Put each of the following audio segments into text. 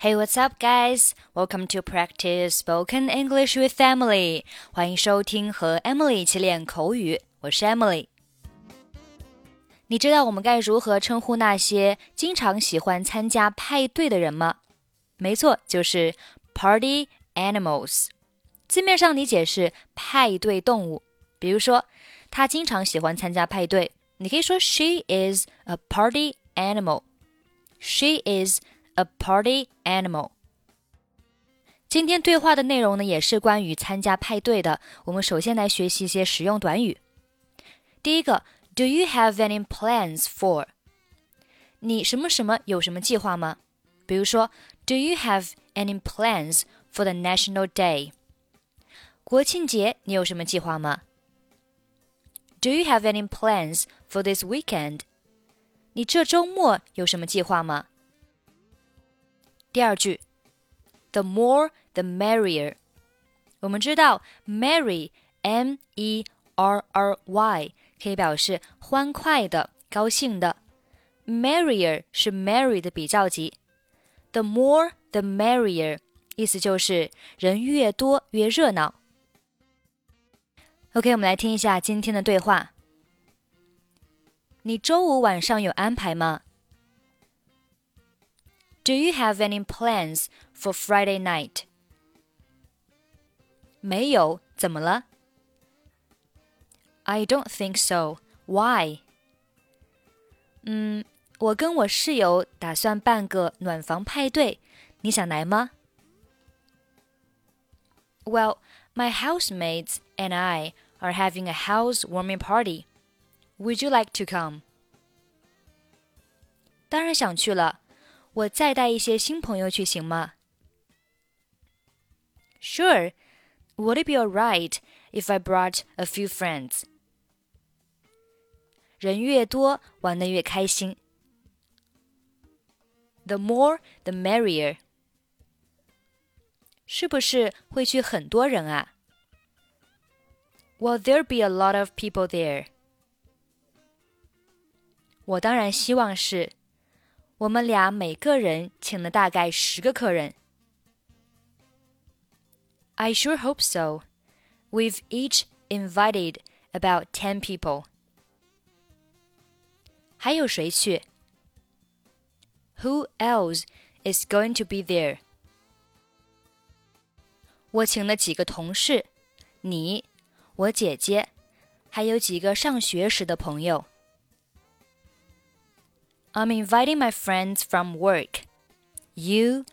Hey, what's up, guys? Welcome to practice spoken English with Emily. 欢迎收听和 Emily 一起练口语。我是 Emily。你知道我们该如何称呼那些经常喜欢参加派对的人吗？没错，就是 party animals。字面上理解是派对动物。比如说，他经常喜欢参加派对，你可以说 She is a party animal. She is a party animal。今天对话的内容呢，也是关于参加派对的。我们首先来学习一些实用短语。第一个，Do you have any plans for？你什么什么有什么计划吗？比如说，Do you have any plans for the National Day？国庆节你有什么计划吗？Do you have any plans for this weekend？你这周末有什么计划吗？ 第二句，the more the merrier。我们知道，merry，m e r r y，可以表示欢快的、高兴的。merrier 是 merry 的比较级，the more the merrier，意思就是人越多越热闹。OK，我们来听一下今天的对话。你周五晚上有安排吗 ？Do you have any plans for Friday night? 没有，怎么了？I don't think so. Why? 嗯，我跟我室友打算办个暖房派对，你想来吗？Well, my housemates and I are having a housewarming party. Would you like to come? 当然想去了。 我再带一些新朋友去行吗？Sure. Would it be alright if I brought a few friends? 人越多，玩得越开心。The more, the merrier. 是不是会去很多人啊？Will there be a lot of people there? 我当然希望是。 我们俩每个人请了大概十个客人。I sure hope so. We've each invited about ten people. 还有谁去？Who else is going to be there? 我请了几个同事，你，我姐姐，还有几个上学时的朋友。 I'm inviting my friends from work. You,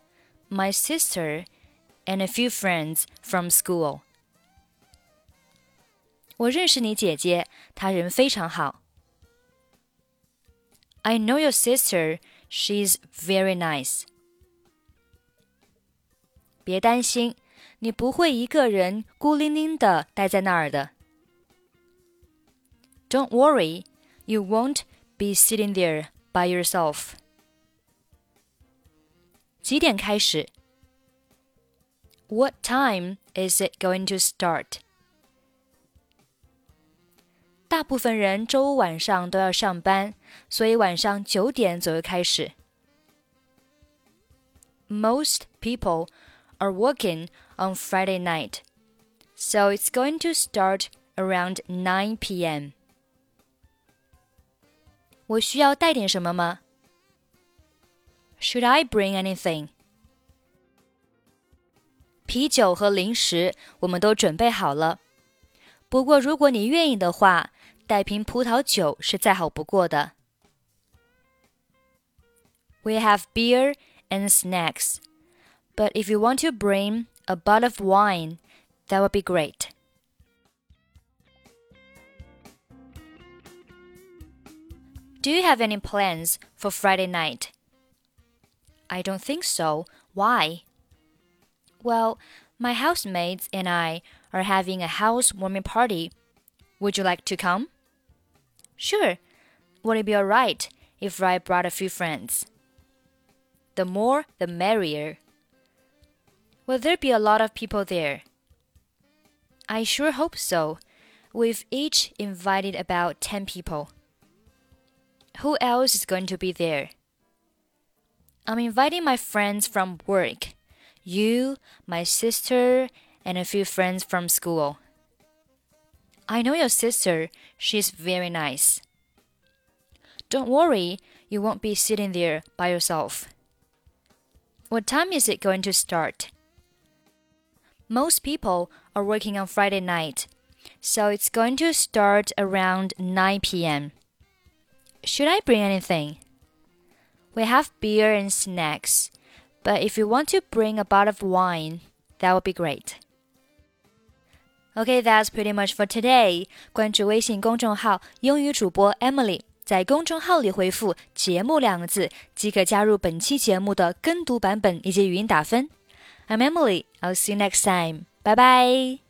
my sister, and a few friends from school. 我认识你姐姐，她人非常好。I know your sister. She's very nice. 别担心，你不会一个人孤零零的待在那儿的。Don't worry, you won't be sitting there by yourself. 几点开始？What time is it going to start? 大部分人周五晚上都要上班，所以晚上九点左右开始。Most people are working on Friday night, so it's going to start around 9 p.m. 我需要带点什么吗？Should I bring anything？啤酒和零食我们都准备好了。不过，如果你愿意的话，带瓶葡萄酒是再好不过的。We have beer and snacks, but if you want to bring a bottle of wine, that would be great. Do you have any plans for Friday night? I don't think so. Why? Well, my housemates and I are having a housewarming party. Would you like to come? Sure. Would it be alright if I brought a few friends? The more, the merrier. Will there be a lot of people there? I sure hope so. We've each invited about 10 people. Who else is going to be there? I'm inviting my friends from work. You, my sister, and a few friends from school. I know your sister. She's very nice. Don't worry, you won't be sitting there by yourself. What time is it going to start? Most people are working on Friday night, so it's going to start around 9 p.m. Should I bring anything? We have beer and snacks, but if you want to bring a bottle of wine, that would be great. Okay, that's pretty much for today. 关注微信公众号“英语主播 Emily”，在公众号里回复“节目”两个字，即可加入本期节目的跟读版本以及语音打分。I'm Emily. I'll see you next time. Bye bye.